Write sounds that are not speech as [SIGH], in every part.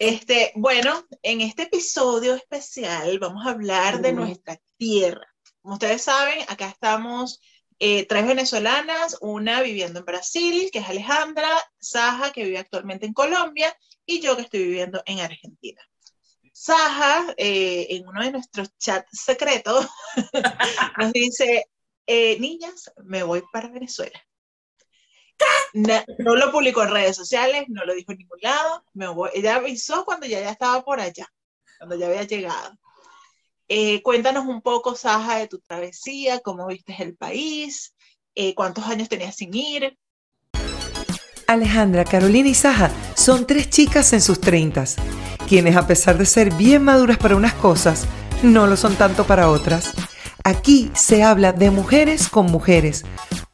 Este, bueno, en este episodio especial vamos a hablar de nuestra tierra. Como ustedes saben, acá estamos eh, tres venezolanas, una viviendo en Brasil, que es Alejandra, Saja, que vive actualmente en Colombia, y yo que estoy viviendo en Argentina. Saja, eh, en uno de nuestros chats secretos, [LAUGHS] nos dice, eh, niñas, me voy para Venezuela. No, lo publicó en redes sociales, no lo dijo en ningún lado. Ella avisó cuando ya, ya estaba por allá, cuando ya había llegado. Eh, cuéntanos un poco, Saja, de tu travesía, cómo viste el país, eh, cuántos años tenías sin ir. Alejandra, Carolina y Saja son tres chicas en sus treintas, quienes a pesar de ser bien maduras para unas cosas, no lo son tanto para otras. Aquí se habla de mujeres con mujeres,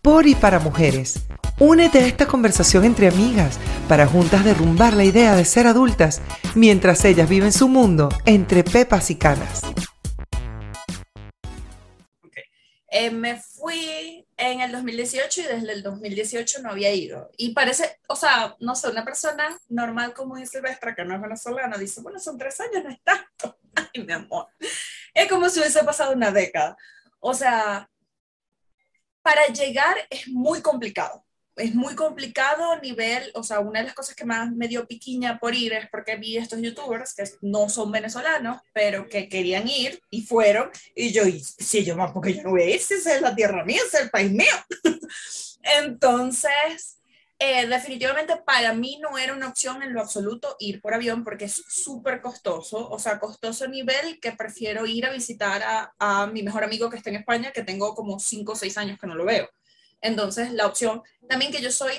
por y para mujeres Únete a esta conversación entre amigas para juntas derrumbar la idea de ser adultas mientras ellas viven su mundo entre pepas y canas. Eh, me fui en el 2018 y desde el 2018 no había ido. Y parece, o sea, no sé, una persona normal como dice Silvestre, que no es venezolana, dice, bueno, son tres años, no es tanto. [LAUGHS] Ay, mi amor. Es como si hubiese pasado una década. O sea, para llegar es muy complicado es muy complicado a nivel, o sea, una de las cosas que más me dio piquiña por ir es porque vi estos youtubers que no son venezolanos, pero que querían ir y fueron, y yo, y, sí, yo más, porque yo no voy a ir, si es la tierra mía, es el país mío. [LAUGHS] Entonces, eh, definitivamente para mí no era una opción en lo absoluto ir por avión porque es súper costoso, o sea, costoso a nivel que prefiero ir a visitar a, a mi mejor amigo que está en España, que tengo como 5 o 6 años que no lo veo. Entonces, la opción también que yo soy,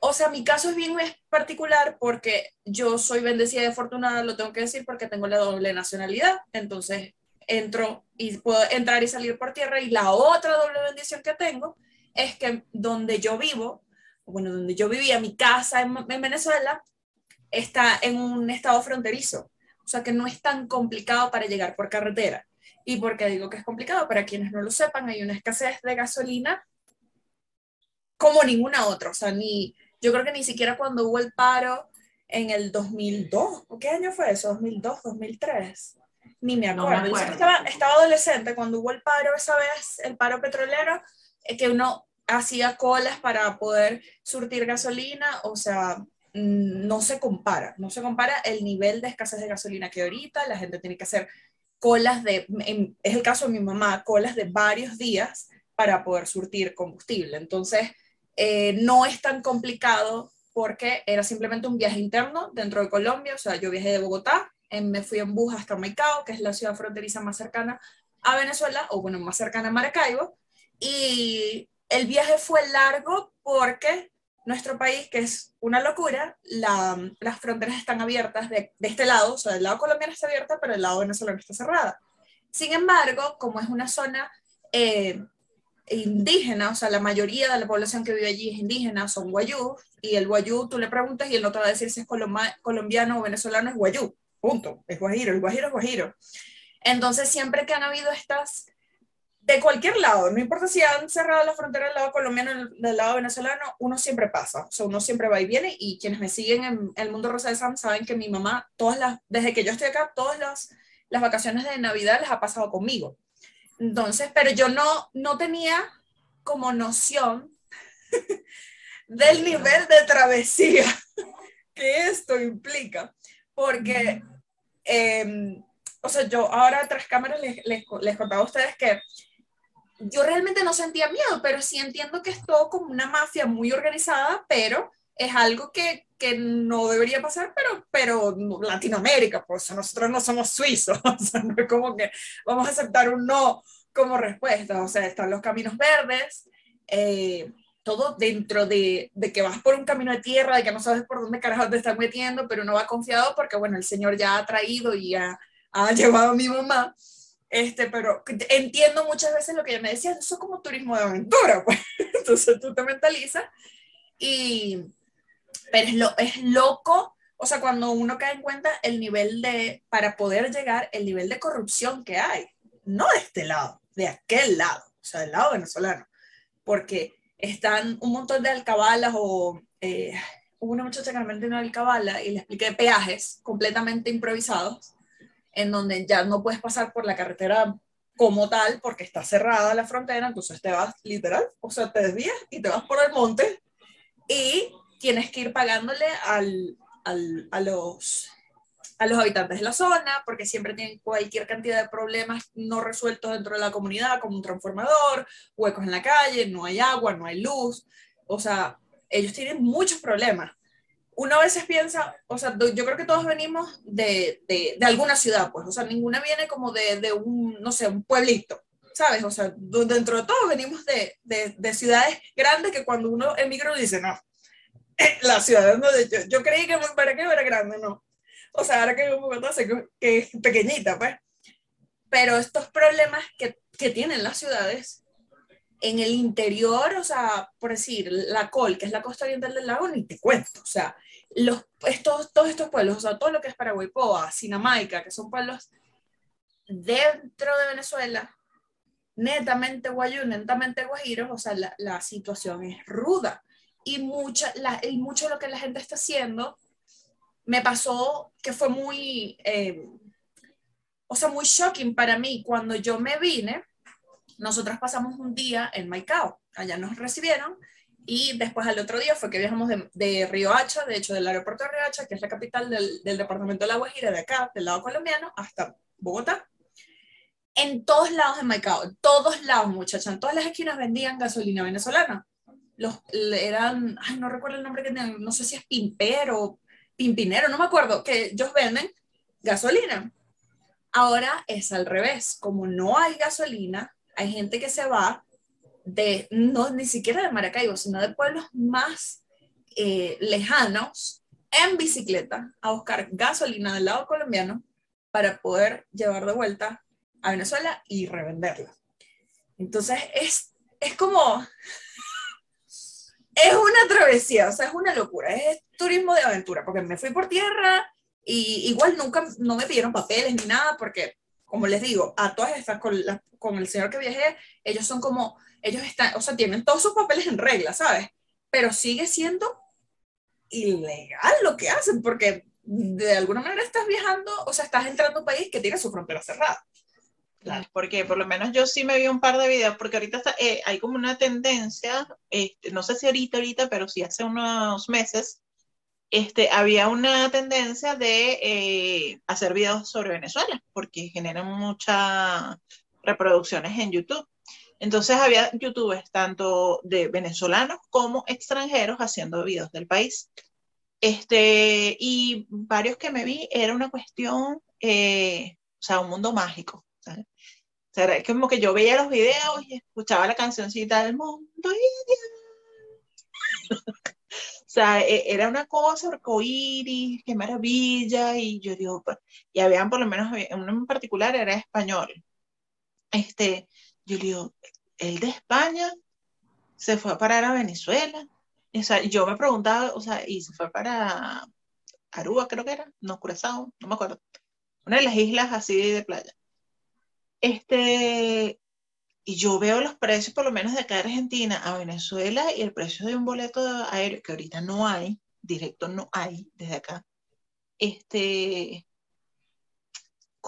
o sea, mi caso es bien particular porque yo soy bendecida y afortunada, lo tengo que decir porque tengo la doble nacionalidad. Entonces, entro y puedo entrar y salir por tierra. Y la otra doble bendición que tengo es que donde yo vivo, bueno, donde yo vivía, mi casa en, en Venezuela, está en un estado fronterizo. O sea, que no es tan complicado para llegar por carretera. ¿Y porque digo que es complicado? Para quienes no lo sepan, hay una escasez de gasolina como ninguna otra. O sea, ni, yo creo que ni siquiera cuando hubo el paro en el 2002, ¿qué año fue eso? ¿2002, 2003? Ni me acuerdo. estaba, estaba, adolescente cuando hubo el paro esa vez, el paro petrolero, es que uno hacía colas para poder surtir gasolina, o sea, no se compara, no se compara el nivel de escasez de gasolina que ahorita, la gente tiene que hacer colas de, es el caso de mi mamá, colas de varios días para poder surtir combustible. Entonces, eh, no es tan complicado porque era simplemente un viaje interno dentro de Colombia, o sea, yo viajé de Bogotá, me fui en bus hasta Maicao, que es la ciudad fronteriza más cercana a Venezuela, o bueno, más cercana a Maracaibo, y el viaje fue largo porque nuestro país, que es una locura, las fronteras están abiertas de, este lado, o sea, del lado colombiano está abierta, pero el lado venezolano está cerrada. Sin embargo, como es una zona eh, indígena, o sea, la mayoría de la población que vive allí es indígena, son guayú, y el guayú tú le preguntas y él no te va a decir si es colombiano o venezolano, es guayú, punto, es guajiro, el guajiro es guajiro. Entonces, siempre que han habido estas, de cualquier lado, no importa si han cerrado la frontera del lado colombiano del lado venezolano, uno siempre pasa, o sea, uno siempre va y viene, y quienes me siguen en el mundo Rosa de Sam saben que mi mamá, todas las, desde que yo estoy acá, todas las, las vacaciones de Navidad las ha pasado conmigo. Entonces, pero yo no, no tenía como noción [LAUGHS] del nivel de travesía [LAUGHS] que esto implica, porque, em, o sea, yo ahora tras cámaras les, les, les, contaba a ustedes que yo realmente no sentía miedo, pero sí entiendo que es todo como una mafia muy organizada, pero es algo que, que no debería pasar, pero, pero Latinoamérica, pues nosotros no somos suizos, [LAUGHS] o sea, no es como que vamos a aceptar un no como respuesta, o sea, están los caminos verdes, eh, todo dentro de, de, que vas por un camino de tierra, de que no sabes por dónde carajo te están metiendo, pero uno va confiado porque, bueno, el Señor ya ha traído y ha, ha [LAUGHS] llevado a mi mamá. Este, pero entiendo muchas veces lo que ella me decía, eso es como turismo de aventura, [LAUGHS] pues. Entonces tú te mentalizas y, pero es, lo, es loco, o sea, cuando uno cae en cuenta el nivel de, para poder llegar, el nivel de corrupción que hay, no de este lado, de aquel lado, o sea, del lado venezolano, porque están un montón de alcabalas o, eh, hubo una muchacha que me metió en Alcabala y le expliqué peajes completamente improvisados, en donde ya no puedes pasar por la carretera como tal porque está cerrada la frontera, entonces te vas literal, o sea, te desvías y te vas por el monte y tienes que ir pagándole al, al, a, los, a los habitantes de la zona porque siempre tienen cualquier cantidad de problemas no resueltos dentro de la comunidad, como un transformador, huecos en la calle, no hay agua, no hay luz, o sea, ellos tienen muchos problemas. Uno a veces piensa, o sea, yo creo que todos venimos de, de, de alguna ciudad, pues, o sea, ninguna viene como de, de, un, no sé, un pueblito, ¿sabes? O sea, dentro de todos venimos de, de ciudades grandes que cuando uno emigra dice, no, [LAUGHS] la ciudad donde yo, yo creí que para qué era grande, no. O sea, ahora que vivo en Bogotá sé que es pequeñita, pues. Pero estos problemas que, que tienen las ciudades en el interior, o sea, por decir, la Col, que es la costa oriental del lago, ni te cuento, o sea, los, estos, todos estos pueblos, o sea, todo lo que es Paraguaypoa, Sinamaica, que son pueblos dentro de Venezuela, netamente guayú, netamente guajiros, o sea, la, la situación es ruda. Y, mucha, la, y mucho de lo que la gente está haciendo, me pasó que fue muy, eh, o sea, muy shocking para mí cuando yo me vine nosotros pasamos un día en Maicao, allá nos recibieron y después al otro día fue que viajamos de, de Río Hacha, de hecho del aeropuerto de Río Hacha, que es la capital del, departamento de La Guajira, de acá, del lado colombiano, hasta Bogotá. En todos lados de Maicao, en todos lados, muchachos, en todas las esquinas vendían gasolina venezolana. Los, eran, no recuerdo el nombre que tenían, no sé si es Pimpero, Pimpinero, no me acuerdo, que ellos venden gasolina. Ahora es al revés, como no hay gasolina, hay gente que se va de, no ni siquiera de Maracaibo, sino de pueblos más eh, lejanos en bicicleta a buscar gasolina del lado colombiano para poder llevar de vuelta a Venezuela y revenderla. Entonces es, es como, [LAUGHS] es una travesía, o sea, es una locura, es turismo de aventura, porque me fui por tierra y igual nunca, no me pidieron papeles ni nada, porque como les digo, a todas estas, con, con el señor que viajé, ellos son como, ellos están, o sea, tienen todos sus papeles en regla, ¿sabes? Pero sigue siendo ilegal lo que hacen, porque de alguna manera estás viajando, o sea, estás entrando a un país que tiene su frontera cerrada. Claro, porque por lo menos yo sí me vi un par de videos, porque ahorita está, eh, hay como una tendencia, este, no sé si ahorita, ahorita, pero sí hace unos meses, este, había una tendencia de eh, hacer videos sobre Venezuela, porque generan muchas reproducciones en YouTube. Entonces había youtubers tanto de venezolanos como extranjeros haciendo videos del país. Este, y varios que me vi era una cuestión, eh, o sea, un mundo mágico. ¿sabes? O sea, era como que yo veía los videos y escuchaba la cancioncita del mundo [LAUGHS] o sea, e, era una cosa, arcoíris, qué maravilla, y yo digo, pues, y habían por lo menos, uno en particular era español. Este, yo digo, él de España se fue a parar a Venezuela. O sea, yo me preguntaba, o sea, y se fue para Aruba, creo que era, no, Curazao, no me acuerdo. Una de las islas así de playa. Este, y yo veo los precios, por lo menos de acá de Argentina a Venezuela, y el precio de un boleto aéreo, que ahorita no hay, directo no hay desde acá. Este,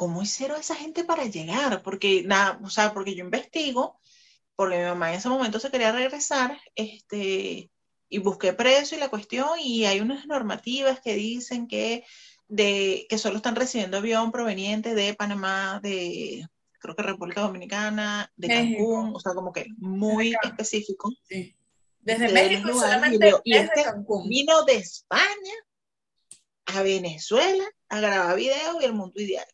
¿cómo hicieron esa gente para llegar? Porque nada, o sea, porque yo investigo, porque mi mamá en ese momento se quería regresar, este, y busqué precio y la cuestión, y hay unas normativas que dicen que, de, que solo están recibiendo avión proveniente de Panamá, de creo que República Dominicana, de Cancún, o sea, como que muy específico. Sí. Desde México solamente y, este Cancún. Vino de España a Venezuela a grabar videos y el mundo ideal.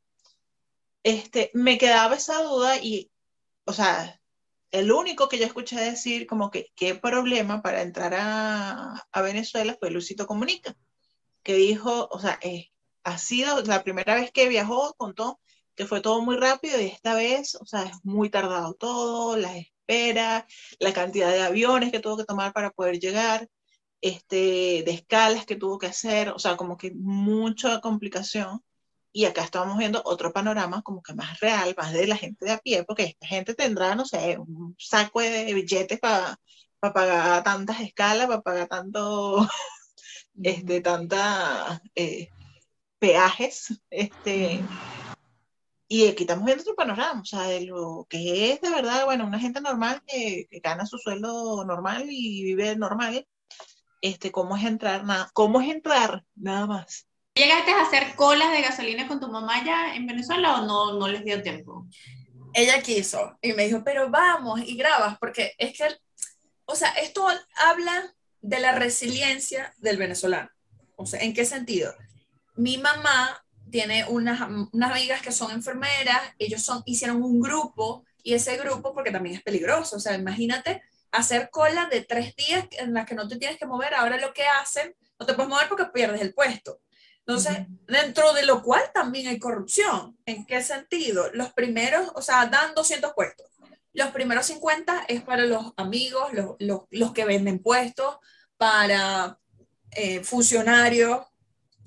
Este, me quedaba esa duda y, o sea, el único que yo escuché decir como que qué problema para entrar a, a Venezuela fue Luisito Comunica, que dijo, o sea, eh, ha sido la primera vez que viajó, contó que fue todo muy rápido y esta vez, o sea, es muy tardado todo, las esperas, la cantidad de aviones que tuvo que tomar para poder llegar, este, de escalas que tuvo que hacer, o sea, como que mucha complicación. Y acá estamos viendo otro panorama como que más real, más de la gente de a pie, porque esta gente tendrá, no sé, un saco de billetes para pagar tantas escalas, para pagar tanto [LAUGHS] este, tanta eh, peajes, este, y aquí estamos viendo otro panorama, o sea, de lo que es de verdad, bueno, una gente normal que, gana su sueldo normal y vive normal, este, cómo es entrar, nada, cómo es entrar, nada más. ¿Llegaste a hacer colas de gasolina con tu mamá ya en Venezuela o no, no les dio tiempo? Ella quiso y me dijo, pero vamos y grabas, porque es que, o sea, esto habla de la resiliencia del venezolano. O sea, ¿en qué sentido? Mi mamá tiene unas, unas amigas que son enfermeras, ellos son, hicieron un grupo y ese grupo, porque también es peligroso, o sea, imagínate hacer cola de tres días en las que no te tienes que mover, ahora lo que hacen, no te puedes mover porque pierdes el puesto. Entonces, dentro de lo cual también hay corrupción. ¿En qué sentido? Los primeros, o sea, dan 200 puestos. Los primeros 50 es para los amigos, los, los, los que venden puestos, para eh, funcionarios,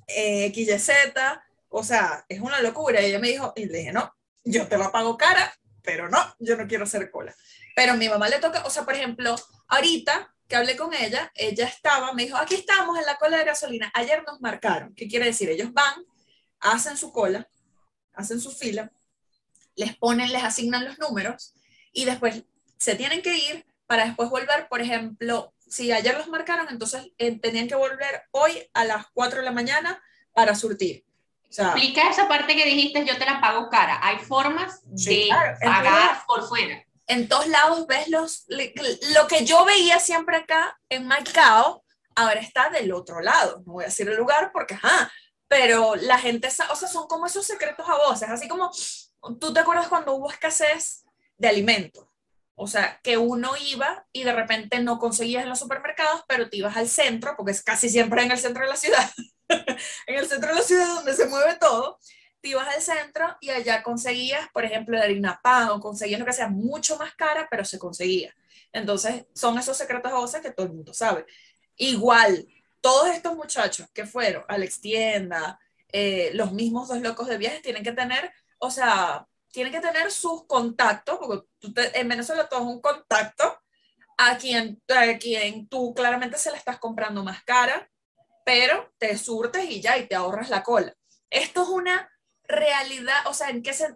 eh, XYZ, o sea, es una locura. Y ella me dijo, y le dije, no, yo te la pago cara, pero no, yo no quiero hacer cola. Pero a mi mamá le toca, o sea, por ejemplo, ahorita que hablé con ella, ella estaba, me dijo, aquí estamos en la cola de gasolina. Ayer nos marcaron. ¿Qué quiere decir? Ellos van, hacen su cola, hacen su fila, les ponen, les asignan los números y después se tienen que ir para después volver, por ejemplo, si ayer los marcaron, entonces eh, tenían que volver hoy a las 4 de la mañana para surtir. Explica esa parte que dijiste, yo te la pago cara. Hay formas de pagar por fuera. En todos lados ves los, lo que yo veía siempre acá en Macao, ahora está del otro lado. No voy a decir el lugar porque, ajá, pero la gente, o sea, son como esos secretos a voces, así como, ¿tú te acuerdas cuando hubo escasez de alimentos? O sea, que uno iba y de repente no conseguías en los supermercados, pero te ibas al centro, porque es casi siempre en el centro de la ciudad, [LAUGHS] en el centro de la ciudad donde se mueve todo, te ibas al centro y allá conseguías, por ejemplo, la harina pan o conseguías lo que sea mucho más cara, pero se conseguía. Entonces, son esos secretos a voces que todo el mundo sabe. Igual, todos estos muchachos que fueron a la extienda, eh, los mismos dos locos de viajes, tienen que tener, o sea, tienen que tener sus contactos, porque en Venezuela todo es un contacto, a quien, a quien tú claramente se la estás comprando más cara, pero te surtes y ya, y te ahorras la cola. Esto es una realidad, o sea, en qué se...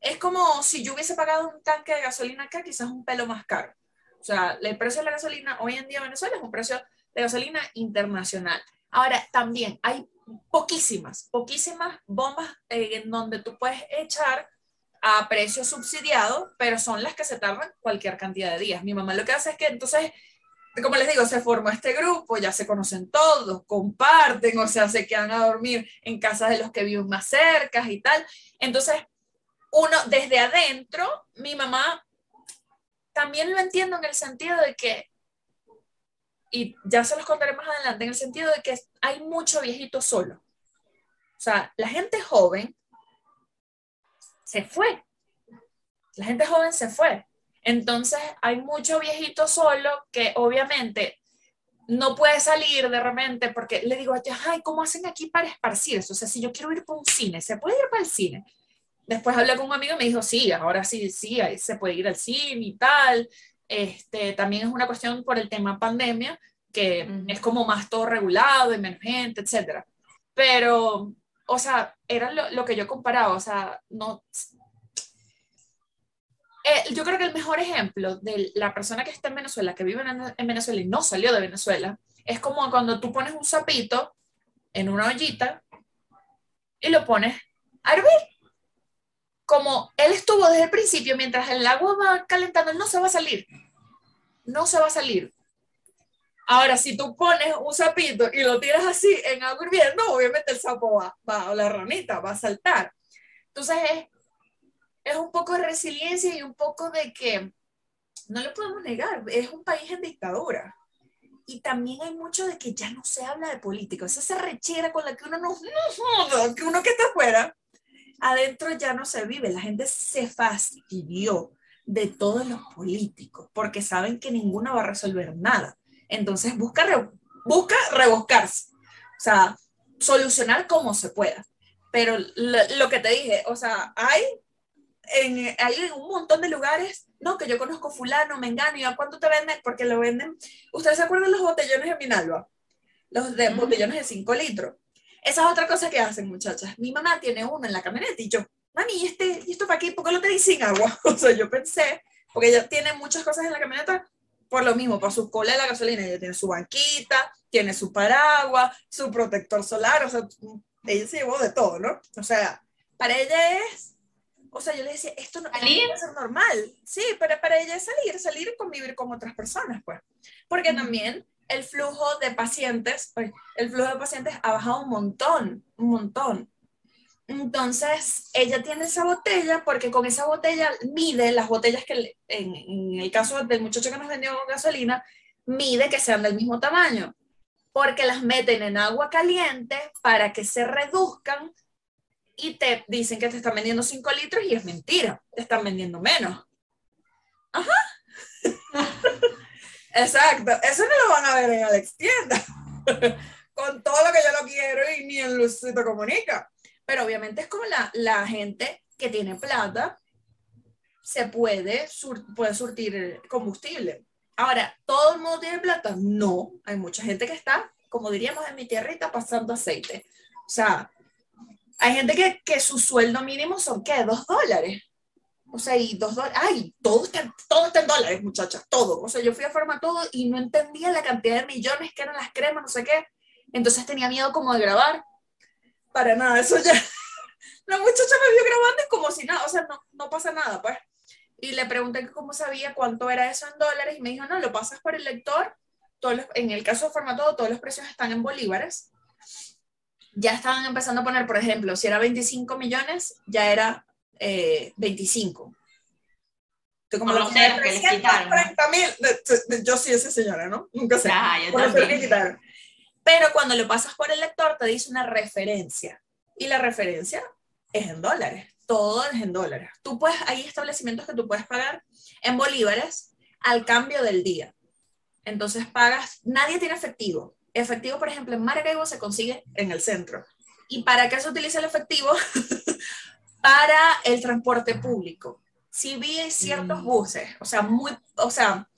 Es como si yo hubiese pagado un tanque de gasolina acá, quizás un pelo más caro. O sea, el precio de la gasolina hoy en día en Venezuela es un precio de gasolina internacional. Ahora, también hay poquísimas, poquísimas bombas eh, en donde tú puedes echar a precio subsidiado, pero son las que se tardan cualquier cantidad de días. Mi mamá lo que hace es que entonces como les digo, se formó este grupo, ya se conocen todos, comparten, o sea, se quedan a dormir en casas de los que viven más cerca y tal. Entonces, uno desde adentro, mi mamá también lo entiendo en el sentido de que, y ya se los contaré más adelante, en el sentido de que hay mucho viejito solo. O sea, la gente joven se fue. La gente joven se fue. Entonces hay mucho viejito solo que obviamente no puede salir de repente porque le digo, ay, ¿cómo hacen aquí para esparcirse? O sea, si yo quiero ir para un cine, ¿se puede ir para el cine? Después hablé con un amigo y me dijo, sí, ahora sí, sí, ahí se puede ir al cine y tal. Este, también es una cuestión por el tema pandemia, que es como más todo regulado y menos gente, etc. Pero, o sea, era lo, lo que yo comparaba, o sea, no, eh, yo creo que el mejor ejemplo de la persona que está en Venezuela, que vive en, Venezuela y no salió de Venezuela, es como cuando tú pones un sapito en una ollita y lo pones a hervir. Como él estuvo desde el principio, mientras el agua va calentando, él no se va a salir. No se va a salir. Ahora, si tú pones un sapito y lo tiras así en agua hirviendo, obviamente el sapo va, va, o la ranita va a saltar. Entonces es es un poco de resiliencia y un poco de que no lo podemos negar, es un país en dictadura. Y también hay mucho de que ya no se habla de política, esa rechera con la que uno no, no, que uno que está afuera, adentro ya no se vive, la gente se fastidió de todos los políticos porque saben que ninguno va a resolver nada. Entonces busca, busca rebuscarse, o sea, solucionar como se pueda. Pero lo, lo que te dije, o sea, hay en, hay un montón de lugares, no, que yo conozco fulano, me engano, ¿y a cuánto te venden? Porque lo venden. ¿Ustedes se acuerdan de los botellones de Minalba? los de botellones de 5 litros. Esa es otra cosa que hacen, muchachas. Mi mamá tiene uno en la camioneta y yo, mami, ¿y, este, ¿y esto para qué? ¿Por qué lo tenéis sin agua? [LAUGHS] O sea, yo pensé, porque ella tiene muchas cosas en la camioneta por lo mismo, por su cola de la gasolina. Ella tiene su banquita, tiene su paraguas, su protector solar, o sea, ella se llevó de todo, ¿no? O sea, para ella es, o sea, yo le decía, esto no puede ser normal. Sí, pero para ella es salir, salir y convivir con otras personas, pues. Porque también el flujo de pacientes, el flujo de pacientes ha bajado un montón, un montón. Entonces, ella tiene esa botella porque con esa botella mide las botellas que, en, el caso del muchacho que nos vendió gasolina, mide que sean del mismo tamaño, porque las meten en agua caliente para que se reduzcan y te dicen que te están vendiendo 5 litros y es mentira, te están vendiendo menos. Ajá. [LAUGHS] Exacto, eso no lo van a ver en Alex Tienda. [LAUGHS] Con todo lo que yo lo quiero y ni en Lucito Comunica. Pero obviamente es como la, la gente que tiene plata se puede, puede surtir combustible. Ahora, ¿todo el mundo tiene plata? No, hay mucha gente que está, como diríamos en mi tierrita, pasando aceite. O sea, hay gente que, que su sueldo mínimo son, ¿qué? Dos dólares. O sea, y dos dólares, ay, todo está, todo está en dólares, muchachas, todo. O sea, yo fui a forma todo y no entendía la cantidad de millones que eran las cremas, no sé qué. Entonces tenía miedo como de grabar. Para nada, eso ya. [LAUGHS] La muchacha me vio grabando y como si nada, o sea, no, no pasa nada, pues. Y le pregunté cómo sabía cuánto era eso en dólares y me dijo, no, lo pasas por el lector. Todos en el caso de Formato, todos los precios están en bolívares. Ya estaban empezando a poner, por ejemplo, si era 25 millones, ya era 25. Tú como lo sé, que les quitaron. mil. Yo sí, esa señora, ¿no? Nunca sé. Ah, Pero cuando lo pasas por el lector, te dice una referencia. Y la referencia es en dólares. Todo es en dólares. Tú puedes, hay establecimientos que tú puedes pagar en bolívares al cambio del día. Entonces pagas, nadie tiene efectivo. Efectivo, por ejemplo, en Maracaibo se consigue en el centro. ¿Y para qué se utiliza el efectivo? [LAUGHS] para el transporte público. Si vi ciertos mm. buses, o sea, muy, o sea,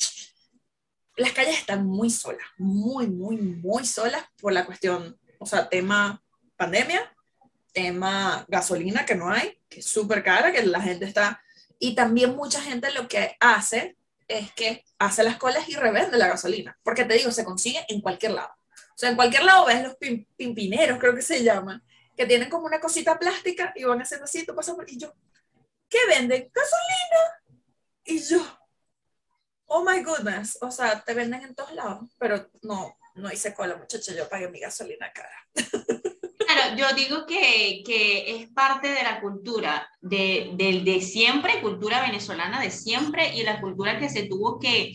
las calles están muy solas, muy, muy, muy solas por la cuestión, o sea, tema pandemia, tema gasolina que no hay, que es súper cara, que la gente está, y también mucha gente lo que hace es que hace las colas y revende la gasolina, porque te digo, se consigue en cualquier lado. Sea, en cualquier lado ves los pimpineros, creo que se llaman, que tienen como una cosita plástica y van haciendo así, tú pasas por y yo, ¿qué venden? Gasolina. Y yo, oh my goodness, o sea, te venden en todos lados, pero no, no hice cola, muchacha, yo pagué mi gasolina cara. Claro, yo digo que, que es parte de la cultura de, de, de, siempre, cultura venezolana de siempre y la cultura que se tuvo que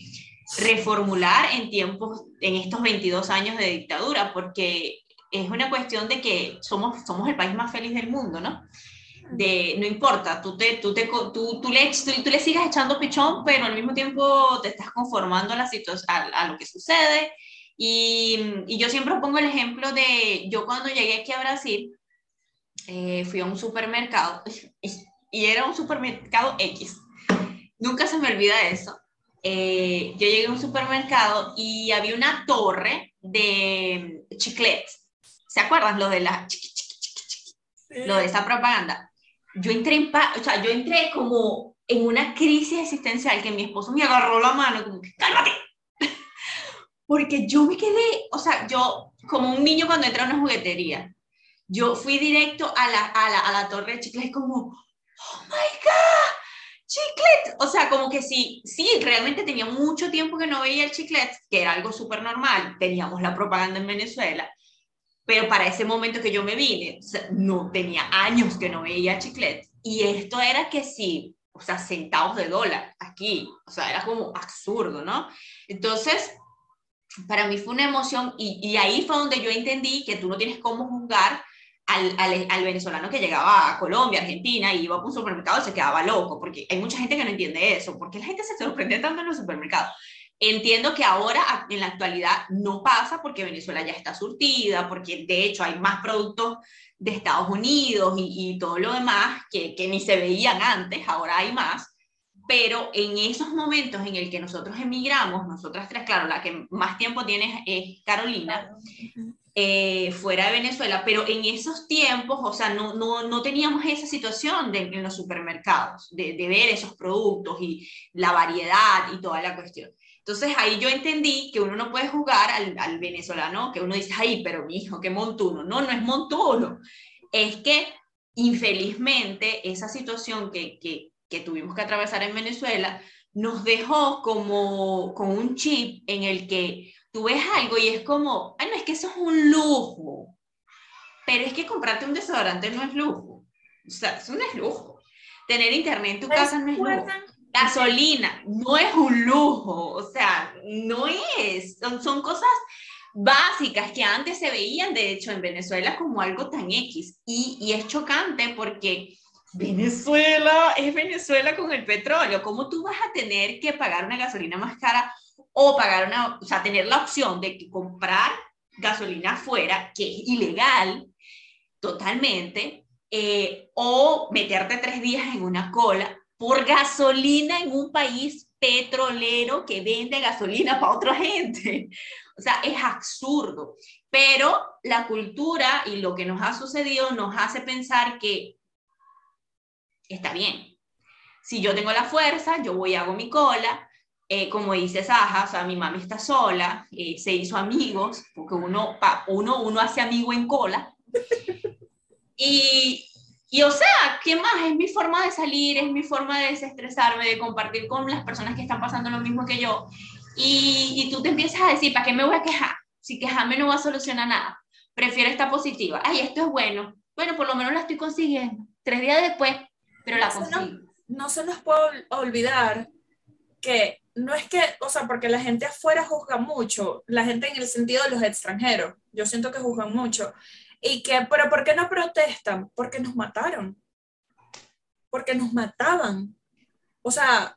reformular en tiempos, en estos 22 años de dictadura, porque es una cuestión de que somos, somos el país más feliz del mundo, ¿no? De, no importa, tú, te, tú, te, tú, tú, le, tú, le sigas echando pichón, pero al mismo tiempo te estás conformando a, la a, a lo que sucede. Y, y, yo siempre pongo el ejemplo de, yo cuando llegué aquí a Brasil, eh, fui a un supermercado [LAUGHS] y era un supermercado X. Nunca se me olvida eso. Eh, yo llegué a un supermercado y había una torre de chicletes ¿Se acuerdan lo de la lo de esa propaganda? Yo entré en o sea, yo entré como en una crisis existencial que mi esposo me agarró la mano como que cálmate. [LAUGHS] Porque yo me quedé, o sea, yo como un niño cuando entra a una juguetería. Yo fui directo a la, a la, a la torre de chicles como, oh my God, chiclet. O sea, como que sí, sí, realmente tenía mucho tiempo que no veía el chiclet, que era algo súper normal. Teníamos la propaganda en Venezuela pero para ese momento que yo me vine, no tenía años que no veía chiclet. Y esto era que sí, o sea, centavos de dólar aquí, o sea, era como absurdo, ¿no? Entonces, para mí fue una emoción y, ahí fue donde yo entendí que tú no tienes cómo juzgar al, al, venezolano que llegaba a Colombia, Argentina, y iba a un supermercado y se quedaba loco, porque hay mucha gente que no entiende eso, porque la gente se sorprende tanto en los supermercados. Entiendo que ahora, en la actualidad, no pasa porque Venezuela ya está surtida, porque de hecho hay más productos de Estados Unidos y, todo lo demás que, que, ni se veían antes, ahora hay más. pero en esos momentos en el que nosotros emigramos, nosotras tres, claro, la que más tiempo tiene es Carolina, eh, fuera de Venezuela, pero en esos tiempos, o sea, no, no, no teníamos esa situación en los supermercados, de, de, ver esos productos y la variedad y toda la cuestión. Entonces ahí yo entendí que uno no puede jugar al, al venezolano, que uno dice, ay, pero mi hijo, qué montuno. No, no es montuno. Es que infelizmente esa situación que, que, que tuvimos que atravesar en Venezuela nos dejó como con un chip en el que tú ves algo y es como, ay, no, es que eso es un lujo. Pero es que comprarte un desodorante no es lujo. O sea, eso no es lujo. Tener internet en tu casa no es lujo. Gasolina no es un lujo. O sea, no es. Son, son cosas básicas que antes se veían, de hecho, en Venezuela como algo tan X. Y, y es chocante porque Venezuela es Venezuela con el petróleo. ¿Cómo tú vas a tener que pagar una gasolina más cara o pagar una, o sea, tener la opción de comprar gasolina afuera, que es ilegal totalmente, eh, o meterte tres días en una cola por gasolina en un país petrolero que vende gasolina para otra gente. O sea, es absurdo. Pero la cultura y lo que nos ha sucedido nos hace pensar que está bien. Si yo tengo la fuerza, yo voy y hago mi cola, eh, como dice Saja, o sea, mi mami está sola, eh, se hizo amigos, porque uno, pa, uno, uno hace amigo en cola. [LAUGHS] Y, y, o sea, ¿qué más? Es mi forma de salir, es mi forma de desestresarme, de compartir con las personas que están pasando lo mismo que yo. Y, y tú te empiezas a decir, ¿para qué me voy a quejar? Si quejarme no va a solucionar nada. Prefiero estar positiva. Ay, esto es bueno. Bueno, por lo menos la estoy consiguiendo. Tres días después, pero la consigo. No, no se nos puede olvidar que no es que, o sea, porque la gente afuera juzga mucho, la gente en el sentido de los extranjeros, yo siento que juzgan mucho. Y que, pero ¿por qué no protestan? Porque nos mataron. Porque nos mataban. O sea,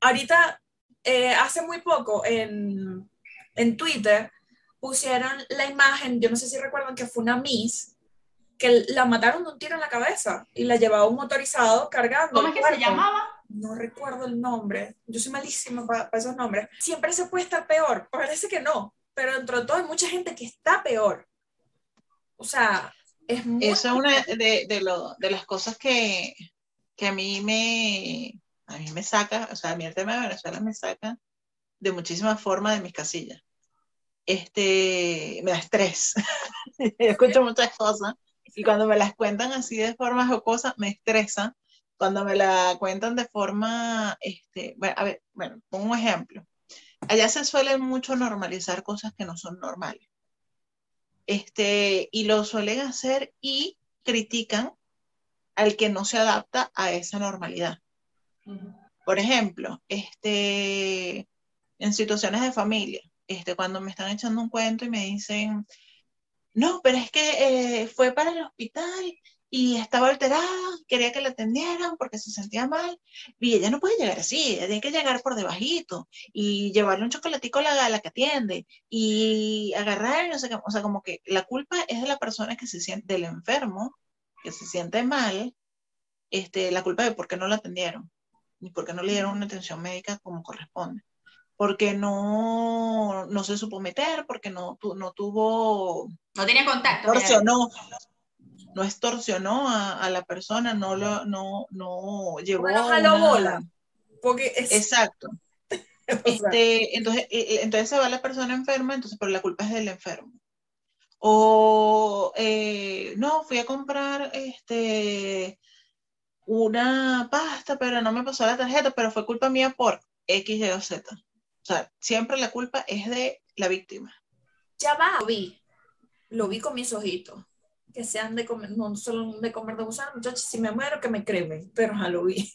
ahorita, eh, hace muy poco en, en Twitter pusieron la imagen, yo no sé si recuerdan que fue una Miss, que la mataron de un tiro en la cabeza y la llevaba un motorizado cargando. ¿Cómo es que se llamaba? No recuerdo el nombre, yo soy malísima para, esos nombres, siempre se puede estar peor, parece que no, pero dentro de todo hay mucha gente que está peor. O sea, es muy... Eso es una de, de, lo, de las cosas que, que, a mí me, a mí me saca, o sea, a mí el tema de Venezuela me saca de muchísimas formas de mis casillas. Este, me da estrés. [LAUGHS] Yo escucho muchas cosas y cuando me las cuentan así de forma jocosa, me estresa cuando me la cuentan de forma, este, bueno, a ver, bueno, pongo un ejemplo. Allá se suele mucho normalizar cosas que no son normales. Este, y lo suelen hacer y critican al que no se adapta a esa normalidad. Por ejemplo, este, en situaciones de familia, este, cuando me están echando un cuento y me dicen, no, pero es que eh, fue para el hospital y estaba alterada, quería que la atendieran porque se sentía mal, y ella no puede llegar así, ella tiene que llegar por debajito, y llevarle un chocolatico a la, la que atiende, y agarrar, no sé qué, o sea, como que la culpa es de la persona que se siente, del enfermo, que se siente mal, este, la culpa de por qué no la atendieron, ni por qué no le dieron una atención médica como corresponde. Porque no, no se supo meter, porque no, no tuvo... No tenía contacto. no no extorsionó a, a, la persona, no lo, no, no llevó. Bueno, una... bola. Porque es... Exacto. [LAUGHS] este, entonces, e, e, entonces se va la persona enferma, entonces, pero la culpa es del enfermo. O eh, no, fui a comprar este una pasta, pero no me pasó la tarjeta, pero fue culpa mía por X, Y o Z. O sea, siempre la culpa es de la víctima. Ya va, lo vi. Lo vi con mis ojitos que sean de comer, no solo de comer de gusano, muchachos, si me muero que me cremen, pero ya lo vi.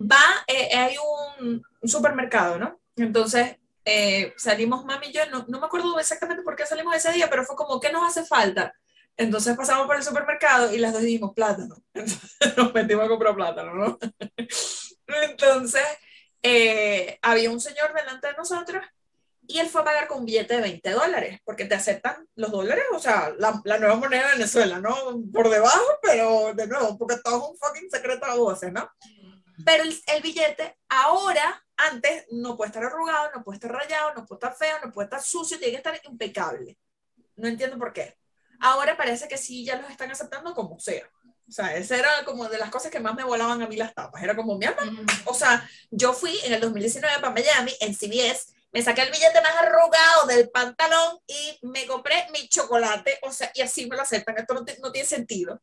Va, eh, hay un, supermercado, ¿no? Entonces eh, salimos mami yo, no, no, me acuerdo exactamente por qué salimos ese día, pero fue como, ¿qué nos hace falta? Entonces pasamos por el supermercado y las dos dijimos plátano. [LAUGHS] Entonces nos metimos a comprar plátano, ¿no? [LAUGHS] Entonces eh, había un señor delante de nosotros Y él fue a pagar con un billete de 20 dólares, porque te aceptan los dólares, o sea, la, la nueva moneda de Venezuela, ¿no? Por debajo, pero de nuevo, porque todo es un fucking secreto a voces, ¿no? Pero el, el, billete ahora, antes, no puede estar arrugado, no puede estar rayado, no puede estar feo, no puede estar sucio, tiene que estar impecable. No entiendo por qué. Ahora parece que sí, ya los están aceptando como sea. O sea, esa era como de las cosas que más me volaban a mí las tapas. Era como, mi alma. O sea, yo fui en el 2019 para Miami, en CBS, me saqué el billete más arrugado del pantalón y me compré mi chocolate, o sea, y así me lo aceptan, esto no, no tiene sentido.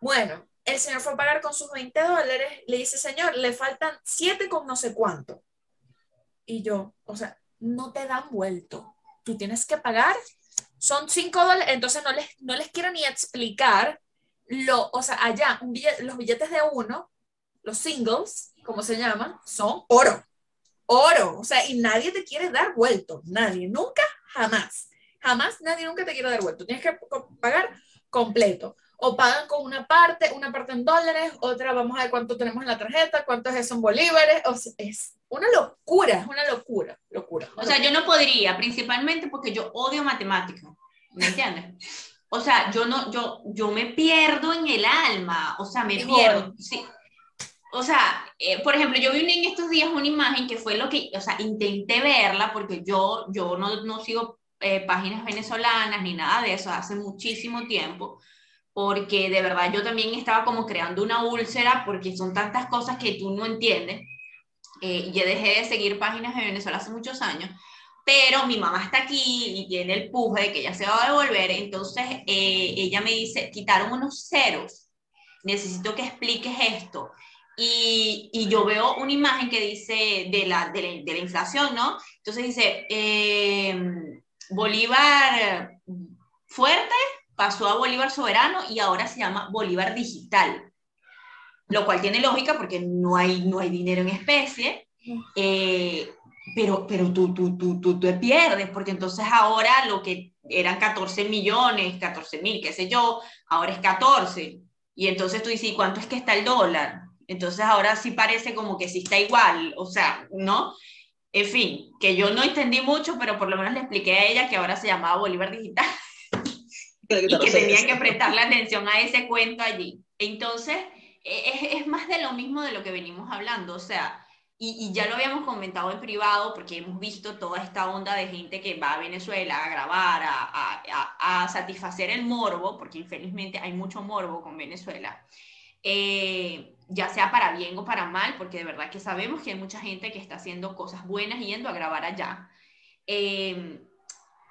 Bueno, el señor fue a pagar con sus 20 dólares, le dice, señor, le faltan 7 con no sé cuánto. Y yo, o sea, no te dan vuelto, tú tienes que pagar, son 5 dólares, entonces no les, no les quiero ni explicar lo, o sea, allá, un billete, los billetes de uno, los singles, como se llaman, son oro oro, o sea, y nadie te quiere dar vuelto, nadie, nunca, jamás, jamás nadie nunca te quiere dar vuelto, tienes que pagar completo, o pagan con una parte, una parte en dólares, otra vamos a ver cuánto tenemos en la tarjeta, cuántos son bolívares, o sea, es una locura, es una locura, locura. o sea, yo no podría, principalmente porque yo odio matemáticas, ¿me entiendes? O sea, yo no, yo, yo me pierdo en el alma, o sea, me pierdo. Sí, o sea, eh, por ejemplo, yo vi en estos días una imagen que fue lo que, o sea, intenté verla porque yo, yo no, no sigo eh, páginas venezolanas ni nada de eso hace muchísimo tiempo, porque de verdad yo también estaba como creando una úlcera porque son tantas cosas que tú no entiendes. Eh, yo dejé de seguir páginas de Venezuela hace muchos años, pero mi mamá está aquí y tiene el puje de que ella se va a devolver, entonces ella me dice, quitaron unos ceros, necesito que expliques esto. Y, y, yo veo una imagen que dice de la, de la, inflación, ¿no? Entonces dice, eh, Bolívar fuerte pasó a Bolívar soberano y ahora se llama Bolívar digital, lo cual tiene lógica porque no hay, no hay dinero en especie, eh, pero, pero tú, tú, tú, tú, te pierdes, porque entonces ahora lo que eran 14 millones, 14 mil, qué sé yo, ahora es 14. Y entonces tú dices, ¿y cuánto es que está el dólar? Entonces ahora sí parece como que sí está igual, o sea, ¿no? En fin, que yo no entendí mucho, pero por lo menos le expliqué a ella que ahora se llamaba Bolívar Digital [LAUGHS] y que tenía que prestarle atención a ese cuento allí. Entonces, e, es, es, más de lo mismo de lo que venimos hablando, o sea, y, y, ya lo habíamos comentado en privado porque hemos visto toda esta onda de gente que va a Venezuela a grabar, a, a, a satisfacer el morbo, porque infelizmente hay mucho morbo con Venezuela. Eh, ya sea para bien o para mal, porque de verdad que sabemos que hay mucha gente que está haciendo cosas buenas yendo a grabar allá. Eh,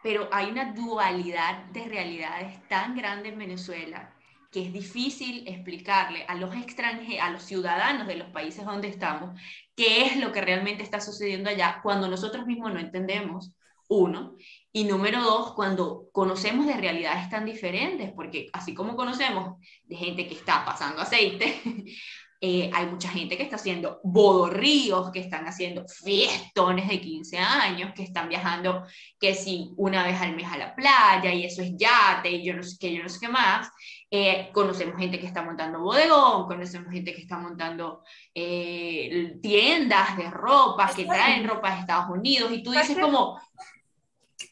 pero hay una dualidad de realidades tan grande en Venezuela que es difícil explicarle a los extranjeros, a los ciudadanos de los países donde estamos, qué es lo que realmente está sucediendo allá cuando nosotros mismos no entendemos, uno, y número dos, cuando conocemos de realidades tan diferentes, porque así como conocemos de gente que está pasando aceite, [LAUGHS] eh, hay mucha gente que está haciendo bodorríos, que están haciendo fiestones de 15 años, que están viajando, que si una vez al mes a la playa, y eso es yate, y yo no sé qué, yo no sé qué más. Eh, conocemos gente que está montando bodegón, conocemos gente que está montando eh, tiendas de ropa, que traen ropa de Estados Unidos, y tú dices como,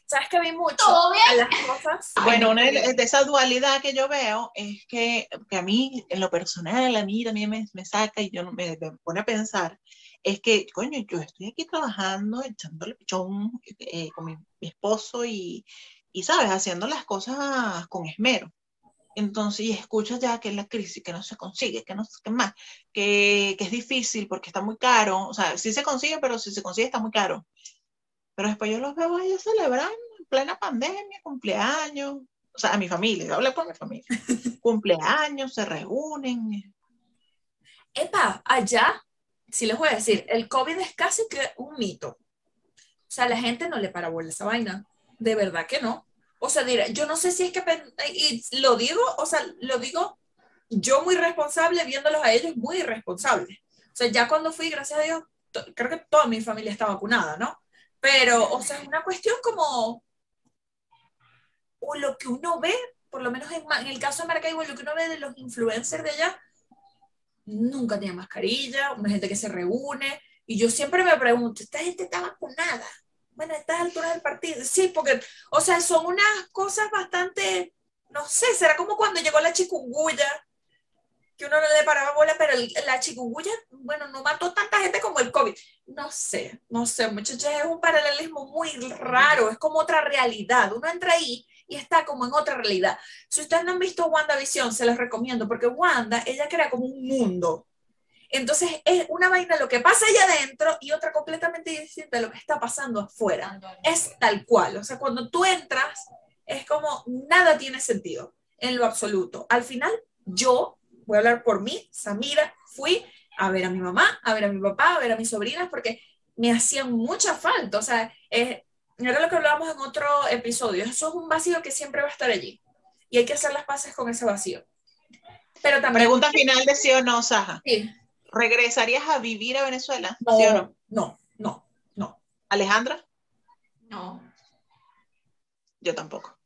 ¿Sabes que vi mucho? ¿Todo bien? las cosas. [LAUGHS] Bueno, una de, de, esa dualidad que yo veo es que, que, a mí, en lo personal, a mí también me, me saca y yo me, me, pone a pensar, es que, coño, yo estoy aquí trabajando, echándole pichón eh, con mi, mi, esposo y, y, ¿sabes? Haciendo las cosas con esmero. Entonces, y escuchas ya que es la crisis, que no se consigue, que no sé qué más, que, que es difícil porque está muy caro, o sea, sí se consigue, pero si se consigue está muy caro pero después yo los veo a ellos celebrando en plena pandemia, cumpleaños, o sea, a mi familia, yo hablé por mi familia, [LAUGHS] cumpleaños, se reúnen. Epa, allá, si les voy a decir, el COVID es casi que un mito. O sea, la gente no le para bola esa vaina. De verdad que no. O sea, dirá, yo no sé si es que, y lo digo, o sea, lo digo yo muy responsable, viéndolos a ellos muy irresponsables. O sea, ya cuando fui, gracias a Dios, creo que toda mi familia está vacunada, ¿no? Pero, o sea, es una cuestión como, o lo que uno ve, por lo menos en, en el caso de Maracaibo, lo que uno ve de los influencers de allá, nunca tiene mascarilla, una gente que se reúne, y yo siempre me pregunto, ¿esta gente está vacunada? bueno, a estas alturas del partido, sí, porque, o sea, son unas cosas bastante, no sé, será como cuando llegó la chikungunya, que uno no le paraba bola, pero la chikungunya, bueno, no mató tanta gente como el COVID. No sé, no sé, muchachos, es un paralelismo muy raro, es como otra realidad. Uno entra ahí y está como en otra realidad. Si ustedes no han visto WandaVision, se los recomiendo, porque Wanda, ella crea como un mundo. Entonces es una vaina lo que pasa allá adentro y otra completamente distinta de lo que está pasando afuera. Es tal cual. O sea, cuando tú entras, es como nada tiene sentido en lo absoluto. Al final, yo voy a hablar por mí, Samira, fui a ver a mi mamá, a ver a mi papá, a ver a mis sobrinas, porque me hacían mucha falta. O sea, era lo que hablábamos en otro episodio. Eso es un vacío que siempre va a estar allí. Y hay que hacer las paces con ese vacío. Pero también, Pregunta final de sí o no, Saja. Sí. ¿Regresarías a vivir a Venezuela? No, ¿sí o no? No, no, no. ¿Alejandra? No. Yo tampoco.